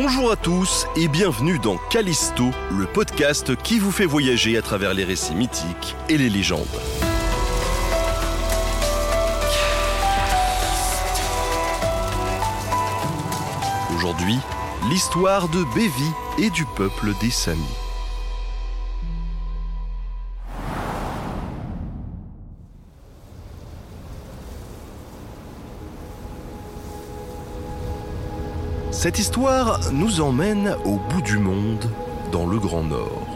Bonjour à tous et bienvenue dans Callisto, le podcast qui vous fait voyager à travers les récits mythiques et les légendes. Aujourd'hui, l'histoire de Bévi et du peuple des Samis. Cette histoire nous emmène au bout du monde, dans le Grand Nord,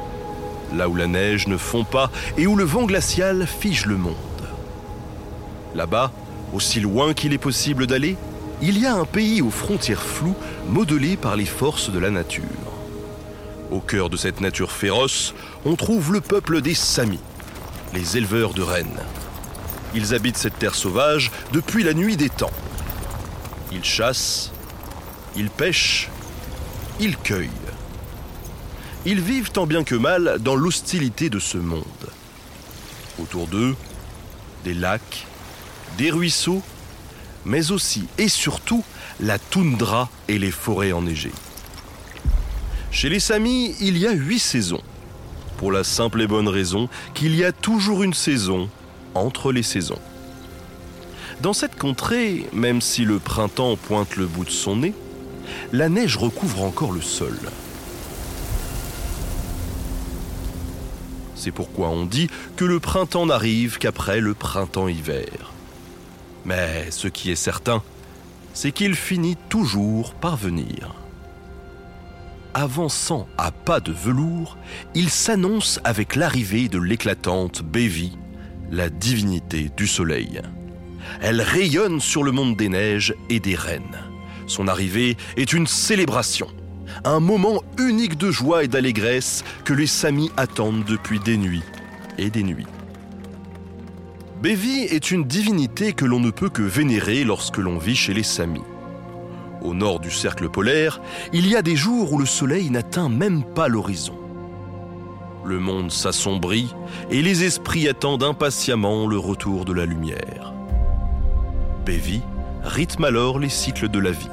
là où la neige ne fond pas et où le vent glacial fige le monde. Là-bas, aussi loin qu'il est possible d'aller, il y a un pays aux frontières floues modelé par les forces de la nature. Au cœur de cette nature féroce, on trouve le peuple des Samis, les éleveurs de rennes. Ils habitent cette terre sauvage depuis la nuit des temps. Ils chassent, ils pêchent, ils cueillent. Ils vivent tant bien que mal dans l'hostilité de ce monde. Autour d'eux, des lacs, des ruisseaux, mais aussi et surtout la toundra et les forêts enneigées. Chez les Samis, il y a huit saisons, pour la simple et bonne raison qu'il y a toujours une saison entre les saisons. Dans cette contrée, même si le printemps pointe le bout de son nez, la neige recouvre encore le sol. C'est pourquoi on dit que le printemps n'arrive qu'après le printemps-hiver. Mais ce qui est certain, c'est qu'il finit toujours par venir. Avançant à pas de velours, il s'annonce avec l'arrivée de l'éclatante Bévi, la divinité du soleil. Elle rayonne sur le monde des neiges et des rennes. Son arrivée est une célébration, un moment unique de joie et d'allégresse que les Samis attendent depuis des nuits et des nuits. Bévi est une divinité que l'on ne peut que vénérer lorsque l'on vit chez les Samis. Au nord du cercle polaire, il y a des jours où le soleil n'atteint même pas l'horizon. Le monde s'assombrit et les esprits attendent impatiemment le retour de la lumière. Bévi rythme alors les cycles de la vie.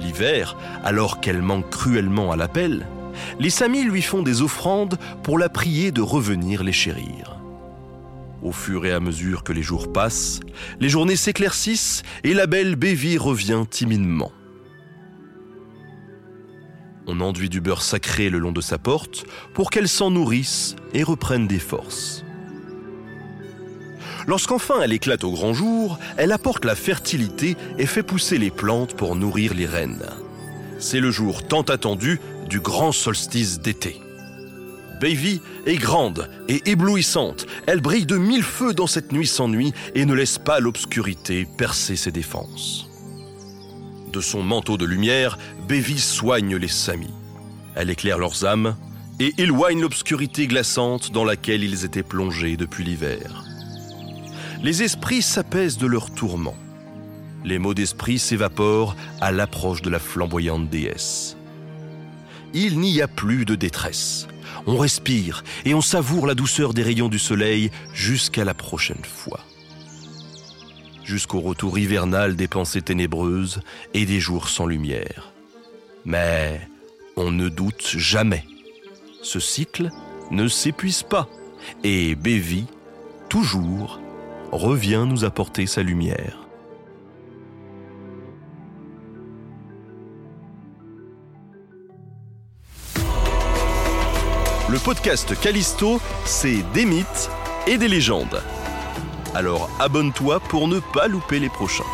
L'hiver, alors qu'elle manque cruellement à l'appel, les Samis lui font des offrandes pour la prier de revenir les chérir. Au fur et à mesure que les jours passent, les journées s'éclaircissent et la belle Bévie revient timidement. On enduit du beurre sacré le long de sa porte pour qu'elle s'en nourrisse et reprenne des forces. Lorsqu'enfin elle éclate au grand jour, elle apporte la fertilité et fait pousser les plantes pour nourrir les rennes. C'est le jour tant attendu du grand solstice d'été. Baby est grande et éblouissante. Elle brille de mille feux dans cette nuit sans nuit et ne laisse pas l'obscurité percer ses défenses. De son manteau de lumière, Bévi soigne les Samis. Elle éclaire leurs âmes et éloigne l'obscurité glaçante dans laquelle ils étaient plongés depuis l'hiver les esprits s'apaisent de leurs tourments. Les mots d'esprit s'évaporent à l'approche de la flamboyante déesse. Il n'y a plus de détresse. On respire et on savoure la douceur des rayons du soleil jusqu'à la prochaine fois. Jusqu'au retour hivernal des pensées ténébreuses et des jours sans lumière. Mais on ne doute jamais. Ce cycle ne s'épuise pas et Bévi, toujours, revient nous apporter sa lumière. Le podcast Callisto, c'est des mythes et des légendes. Alors abonne-toi pour ne pas louper les prochains.